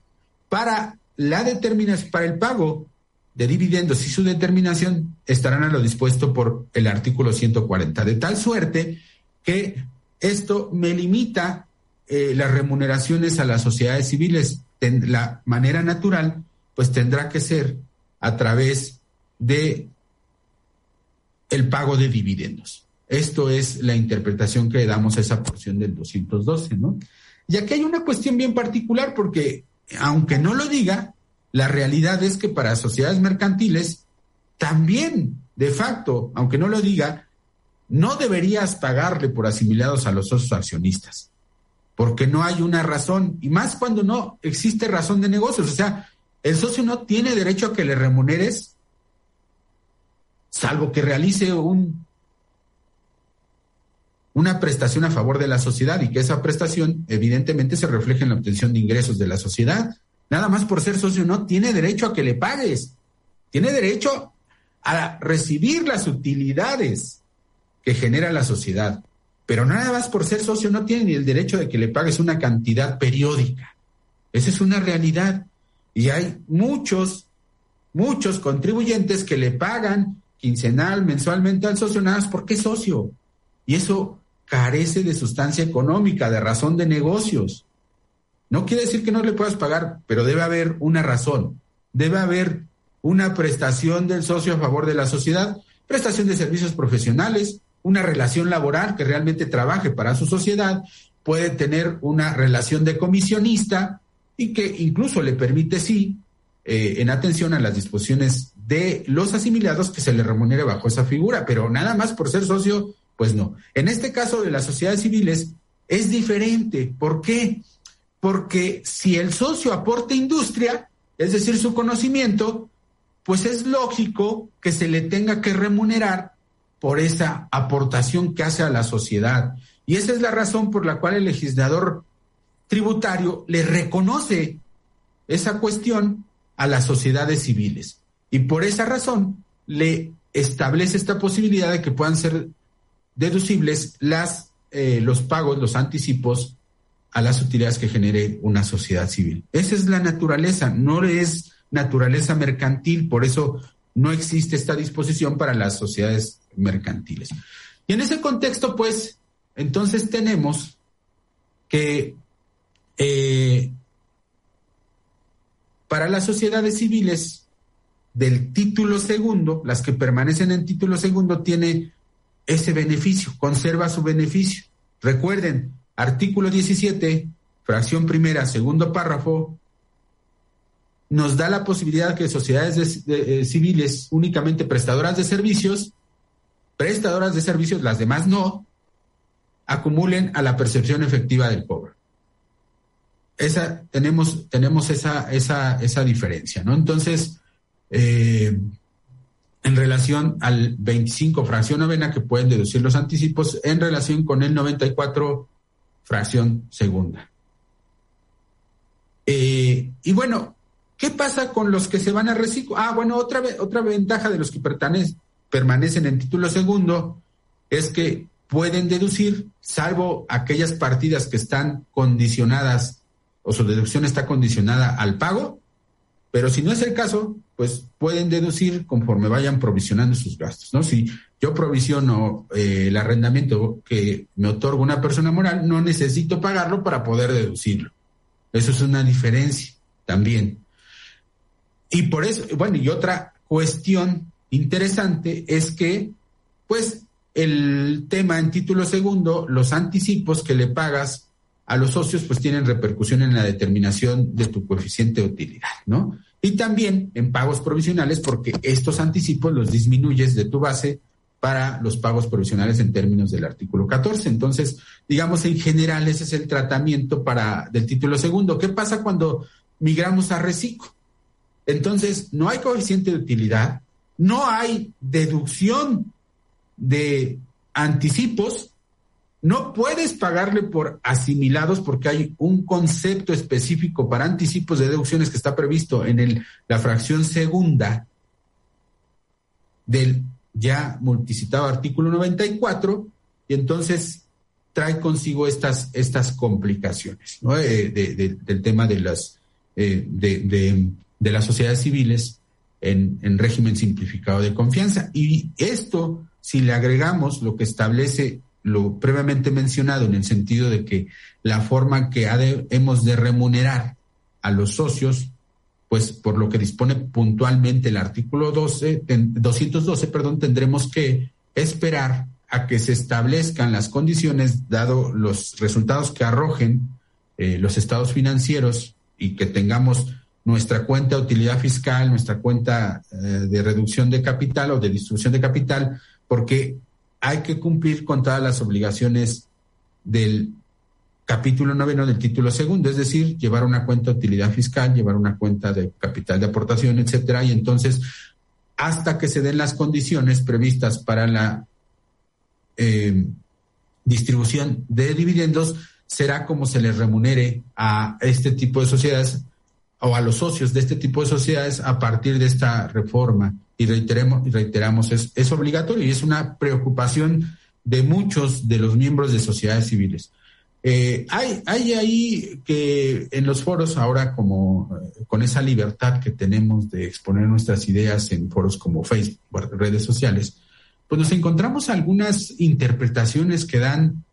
para la determinación, para el pago de dividendos y su determinación estarán a lo dispuesto por el artículo 140. De tal suerte que esto me limita eh, las remuneraciones a las sociedades civiles. la manera natural, pues tendrá que ser a través de el pago de dividendos. Esto es la interpretación que le damos a esa porción del 212, ¿no? Y aquí hay una cuestión bien particular porque, aunque no lo diga, la realidad es que para sociedades mercantiles también, de facto, aunque no lo diga, no deberías pagarle por asimilados a los socios accionistas, porque no hay una razón, y más cuando no existe razón de negocios. O sea, el socio no tiene derecho a que le remuneres, salvo que realice un, una prestación a favor de la sociedad y que esa prestación evidentemente se refleje en la obtención de ingresos de la sociedad. Nada más por ser socio no tiene derecho a que le pagues, tiene derecho a recibir las utilidades que genera la sociedad. Pero nada más por ser socio no tiene ni el derecho de que le pagues una cantidad periódica. Esa es una realidad. Y hay muchos, muchos contribuyentes que le pagan quincenal, mensualmente al socio nada más porque es socio. Y eso carece de sustancia económica, de razón de negocios. No quiere decir que no le puedas pagar, pero debe haber una razón. Debe haber una prestación del socio a favor de la sociedad, prestación de servicios profesionales, una relación laboral que realmente trabaje para su sociedad, puede tener una relación de comisionista y que incluso le permite, sí, eh, en atención a las disposiciones de los asimilados, que se le remunere bajo esa figura, pero nada más por ser socio, pues no. En este caso de las sociedades civiles es diferente. ¿Por qué? Porque si el socio aporta industria, es decir, su conocimiento, pues es lógico que se le tenga que remunerar por esa aportación que hace a la sociedad. Y esa es la razón por la cual el legislador tributario le reconoce esa cuestión a las sociedades civiles. Y por esa razón le establece esta posibilidad de que puedan ser deducibles las, eh, los pagos, los anticipos a las utilidades que genere una sociedad civil. Esa es la naturaleza, no es naturaleza mercantil, por eso no existe esta disposición para las sociedades mercantiles. Y en ese contexto, pues, entonces tenemos que eh, para las sociedades civiles del título segundo, las que permanecen en título segundo, tiene ese beneficio, conserva su beneficio. Recuerden, artículo 17, fracción primera, segundo párrafo, nos da la posibilidad que sociedades eh, civiles únicamente prestadoras de servicios prestadoras de servicios, las demás no, acumulen a la percepción efectiva del cobro. Esa, tenemos, tenemos esa, esa, esa diferencia, ¿no? Entonces, eh, en relación al 25 fracción novena que pueden deducir los anticipos en relación con el 94 fracción segunda. Eh, y bueno, ¿qué pasa con los que se van a reciclo? Ah, bueno, otra, otra ventaja de los que permanecen en título segundo es que pueden deducir, salvo aquellas partidas que están condicionadas o su deducción está condicionada al pago, pero si no es el caso, pues pueden deducir conforme vayan provisionando sus gastos, ¿no? Si yo provisiono eh, el arrendamiento que me otorga una persona moral, no necesito pagarlo para poder deducirlo. Eso es una diferencia también. Y por eso, bueno, y otra cuestión interesante es que, pues, el tema en título segundo, los anticipos que le pagas a los socios, pues tienen repercusión en la determinación de tu coeficiente de utilidad, ¿no? Y también en pagos provisionales, porque estos anticipos los disminuyes de tu base para los pagos provisionales en términos del artículo 14. Entonces, digamos, en general ese es el tratamiento para del título segundo. ¿Qué pasa cuando migramos a reciclo? Entonces, no hay coeficiente de utilidad, no hay deducción de anticipos, no puedes pagarle por asimilados porque hay un concepto específico para anticipos de deducciones que está previsto en el, la fracción segunda del ya multicitado artículo 94 y entonces trae consigo estas, estas complicaciones eh, del tema de las, eh, de, de las sociedades civiles en, régimen simplificado de confianza. Y esto, si le agregamos lo que establece lo previamente mencionado en el sentido de que la forma que hemos de remunerar a los socios, pues por lo que dispone puntualmente el artículo 12, 212, perdón, tendremos que esperar a que se establezcan las condiciones, dado los resultados que arrojen eh, los estados financieros y que tengamos nuestra cuenta de utilidad fiscal, nuestra cuenta eh, de reducción de capital o de distribución de capital, porque hay que cumplir con todas las obligaciones del capítulo noveno del título segundo, es decir, llevar una cuenta de utilidad fiscal, llevar una cuenta de capital de aportación, etcétera, y entonces hasta que se den las condiciones previstas para la eh, distribución de dividendos, será como se les remunere a este tipo de sociedades o a los socios de este tipo de sociedades a partir de esta reforma. Y reiteremos, reiteramos, es, es obligatorio y es una preocupación de muchos de los miembros de sociedades civiles. Eh, hay, hay ahí que en los foros, ahora como eh, con esa libertad que tenemos de exponer nuestras ideas en foros como Facebook, redes sociales, pues nos encontramos algunas interpretaciones que dan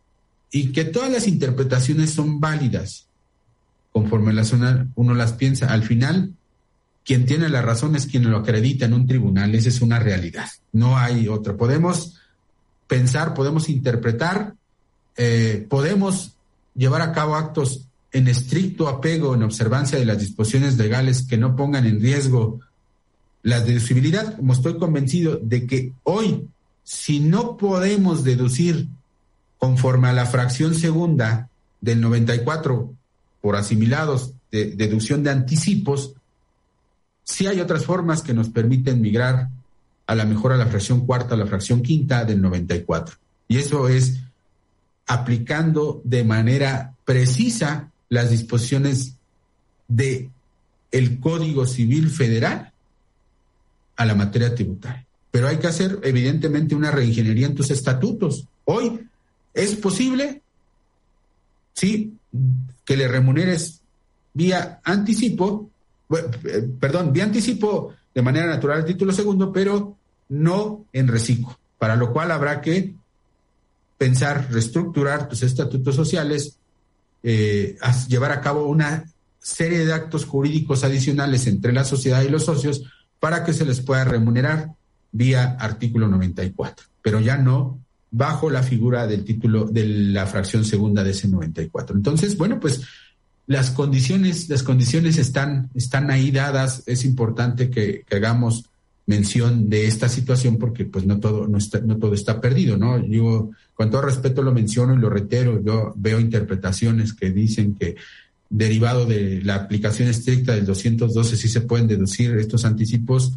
y que todas las interpretaciones son válidas conforme la zona uno las piensa. Al final, quien tiene la razón es quien lo acredita en un tribunal, esa es una realidad, no hay otra. Podemos pensar, podemos interpretar, eh, podemos llevar a cabo actos en estricto apego, en observancia de las disposiciones legales que no pongan en riesgo la deducibilidad, como estoy convencido de que hoy, si no podemos deducir conforme a la fracción segunda del 94 por asimilados de deducción de anticipos, sí hay otras formas que nos permiten migrar a la mejor a la fracción cuarta, a la fracción quinta del 94. Y eso es aplicando de manera precisa las disposiciones de el Código Civil Federal a la materia tributaria. Pero hay que hacer evidentemente una reingeniería en tus estatutos. Hoy es posible, sí, que le remuneres vía anticipo, eh, perdón, vía anticipo de manera natural el título segundo, pero no en reciclo, para lo cual habrá que pensar, reestructurar tus estatutos sociales, eh, llevar a cabo una serie de actos jurídicos adicionales entre la sociedad y los socios para que se les pueda remunerar vía artículo 94, pero ya no bajo la figura del título de la fracción segunda de ese 94. Entonces, bueno, pues las condiciones, las condiciones están, están ahí dadas. Es importante que, hagamos mención de esta situación porque pues no todo, no, está, no todo está perdido, ¿no? Yo con todo respeto lo menciono y lo reitero, yo veo interpretaciones que dicen que derivado de la aplicación estricta del 212 sí se pueden deducir estos anticipos,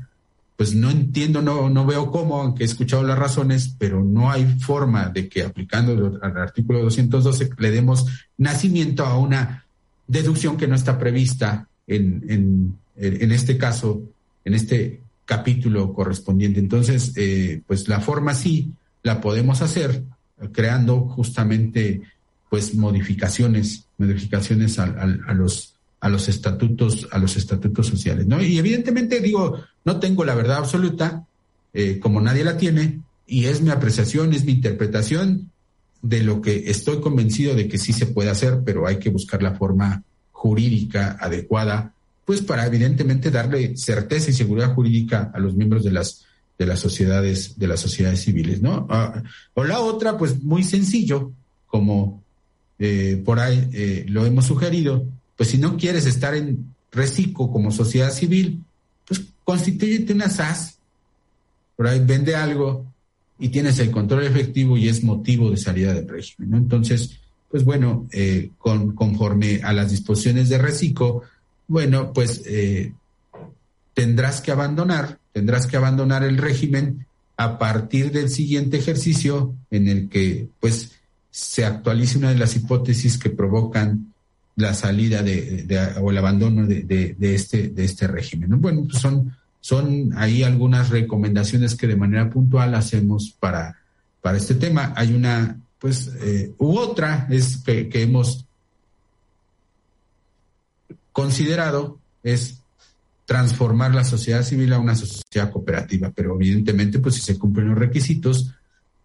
pues no entiendo, no, no veo cómo, aunque he escuchado las razones, pero no hay forma de que aplicando al artículo 212 le demos nacimiento a una deducción que no está prevista en, en, en este caso, en este capítulo correspondiente. Entonces, eh, pues la forma sí la podemos hacer creando justamente pues modificaciones, modificaciones a, los a los estatutos, a los estatutos sociales, ¿no? Y evidentemente digo, no tengo la verdad absoluta, eh, como nadie la tiene, y es mi apreciación, es mi interpretación de lo que estoy convencido de que sí se puede hacer, pero hay que buscar la forma jurídica adecuada pues para evidentemente darle certeza y seguridad jurídica a los miembros de las de las sociedades de las sociedades civiles, ¿no? Ah, o la otra, pues muy sencillo, como eh, por ahí eh, lo hemos sugerido, pues si no quieres estar en reciclo como sociedad civil, constituyete una SAS, ahí vende algo y tienes el control efectivo y es motivo de salida del régimen. Entonces, pues bueno, eh, con, conforme a las disposiciones de reciclo, bueno, pues eh, tendrás que abandonar, tendrás que abandonar el régimen a partir del siguiente ejercicio en el que pues se actualice una de las hipótesis que provocan la salida de, o el abandono de, este de este régimen. Bueno, pues son son ahí algunas recomendaciones que de manera puntual hacemos para para este tema. Hay una pues eh, u otra es que hemos considerado es transformar la sociedad civil a una sociedad cooperativa, pero evidentemente, pues si se cumplen los requisitos,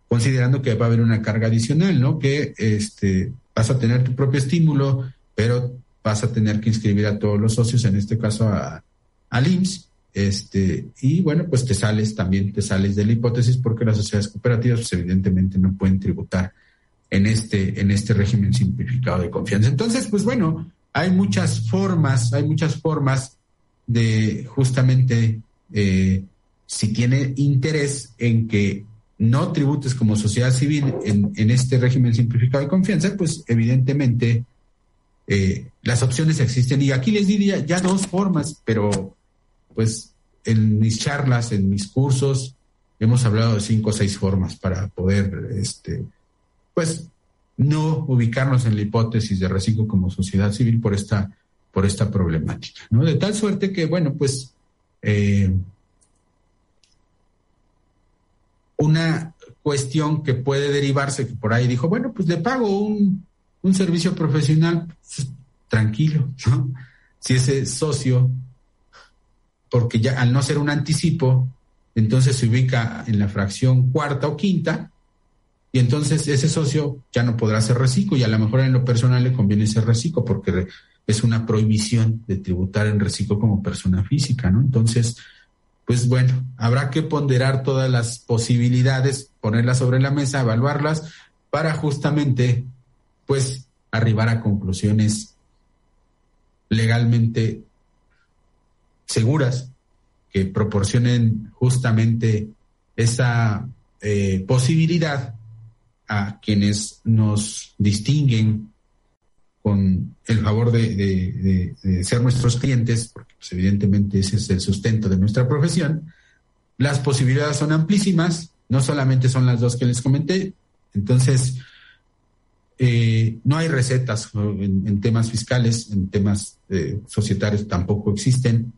considerando que va a haber una carga adicional, ¿no? Que este, vas a tener tu propio estímulo, pero vas a tener que inscribir a todos los socios, en este caso a, al IMSS, este, y bueno, pues te sales también, te sales de la hipótesis porque las sociedades cooperativas, pues evidentemente no pueden tributar en este, en este régimen simplificado de confianza. Entonces, pues bueno, hay muchas formas, hay muchas formas de justamente, eh, si tiene interés en que no tributes como sociedad civil en, este régimen simplificado de confianza, pues evidentemente eh, las opciones existen. Y aquí les diría ya dos formas, pero pues en mis charlas, en mis cursos, hemos hablado de cinco o seis formas para poder, este, pues, no ubicarnos en la hipótesis de reciclo como sociedad civil por esta, por esta problemática, ¿no? De tal suerte que, bueno, pues, eh, una cuestión que puede derivarse, que por ahí dijo, bueno, pues le pago un, un servicio profesional, pues, tranquilo, ¿no? Si ese socio, porque ya al no ser un anticipo, entonces se ubica en la fracción cuarta o quinta, y entonces ese socio ya no podrá ser reciclo, y a lo mejor en lo personal le conviene ser reciclo, porque es una prohibición de tributar en reciclo como persona física, ¿no? Entonces, pues bueno, habrá que ponderar todas las posibilidades, ponerlas sobre la mesa, evaluarlas, para justamente, pues, arribar a conclusiones legalmente seguras que proporcionen justamente esa eh, posibilidad a quienes nos distinguen con el favor de, ser nuestros clientes, porque pues, evidentemente ese es el sustento de nuestra profesión, las posibilidades son amplísimas, no solamente son las dos que les comenté, entonces eh, no hay recetas en, temas fiscales, en temas eh, societarios tampoco existen,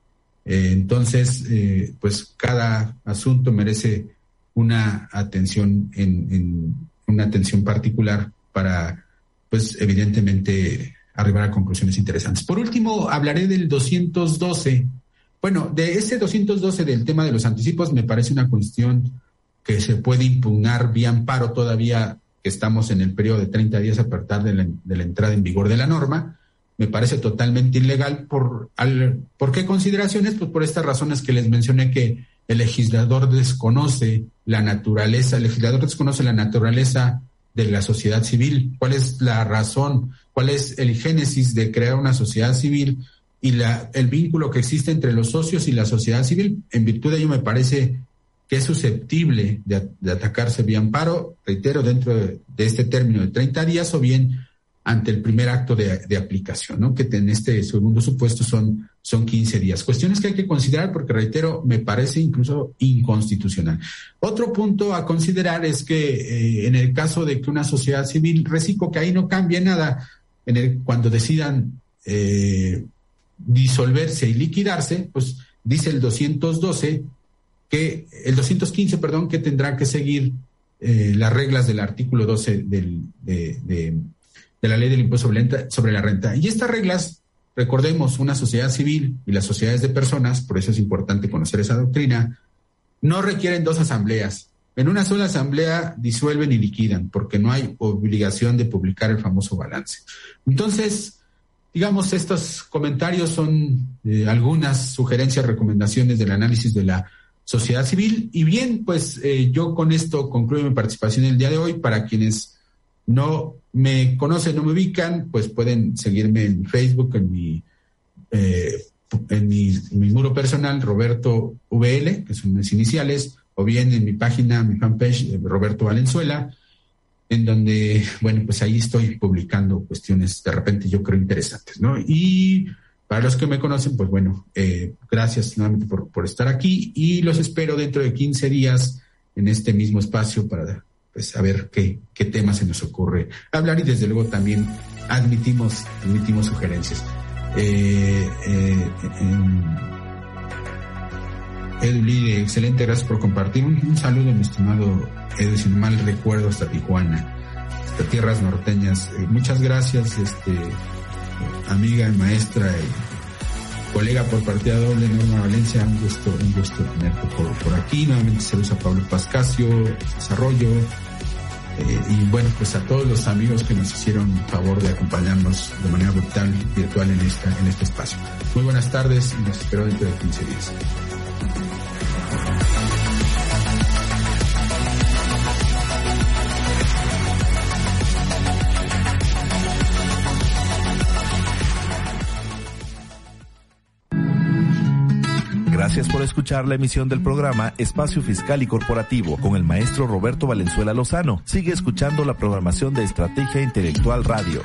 eh, entonces pues cada asunto merece una atención en una atención particular para pues evidentemente arribar a conclusiones interesantes. Por último, hablaré del 212. Bueno, de ese 212 del tema de los anticipos me parece una cuestión que se puede impugnar vía amparo todavía que estamos en el periodo de 30 días a partir de la, entrada en vigor de la norma. Me parece totalmente ilegal. ¿Por, ¿Por qué consideraciones? Pues por estas razones que les mencioné que el legislador desconoce la naturaleza, el legislador desconoce la naturaleza de la sociedad civil, cuál es la razón, cuál es el génesis de crear una sociedad civil y la, el vínculo que existe entre los socios y la sociedad civil. En virtud de ello me parece que es susceptible de, atacarse vía amparo, reitero, dentro de, de, este término de 30 días o bien ante el primer acto de, aplicación, ¿no? que en este segundo supuesto son, son 15 días. Cuestiones que hay que considerar porque, reitero, me parece incluso inconstitucional. Otro punto a considerar es que eh, en el caso de que una sociedad civil, reciclo que ahí no cambie nada, cuando decidan eh, disolverse y liquidarse, pues dice el 212 que, el 215, perdón, que tendrá que seguir eh, las reglas del artículo 12 del, de de la ley del impuesto sobre la renta. Y estas reglas, recordemos, una sociedad civil y las sociedades de personas, por eso es importante conocer esa doctrina, no requieren dos asambleas. En una sola asamblea disuelven y liquidan, porque no hay obligación de publicar el famoso balance. Entonces, digamos, estos comentarios son eh, algunas sugerencias, recomendaciones del análisis de la sociedad civil. Y bien, pues eh, yo con esto concluyo mi participación el día de hoy. Para quienes no me conocen, no me ubican, pues pueden seguirme en Facebook, en mi, eh, en mi, muro personal, Roberto VL, que son mis iniciales, o bien en mi página, mi fanpage, Roberto Valenzuela, en donde, bueno, pues ahí estoy publicando cuestiones de repente yo creo interesantes, ¿no? Y para los que me conocen, pues bueno, eh, gracias nuevamente por, por estar aquí y los espero dentro de 15 días en este mismo espacio para pues a ver qué, qué tema se nos ocurre hablar y desde luego también admitimos, admitimos sugerencias. Eh, eh, eh, excelente, gracias por compartir. Un, saludo, mi estimado Edu, sin mal recuerdo, hasta Tijuana, hasta tierras norteñas. Eh, muchas gracias, este, amiga y maestra y colega por partida doble, Norma Valencia, un gusto, un gusto tenerte por, por aquí. Nuevamente saludos a Pablo Pascasio, Desarrollo, eh, y bueno, pues a todos los amigos que nos hicieron favor de acompañarnos de manera virtual, virtual en, esta, en este espacio. Muy buenas tardes y nos espero dentro de 15 días.
Gracias por escuchar la emisión del programa Espacio Fiscal y Corporativo con el maestro Roberto Valenzuela Lozano. Sigue escuchando la programación de Estrategia Intelectual Radio.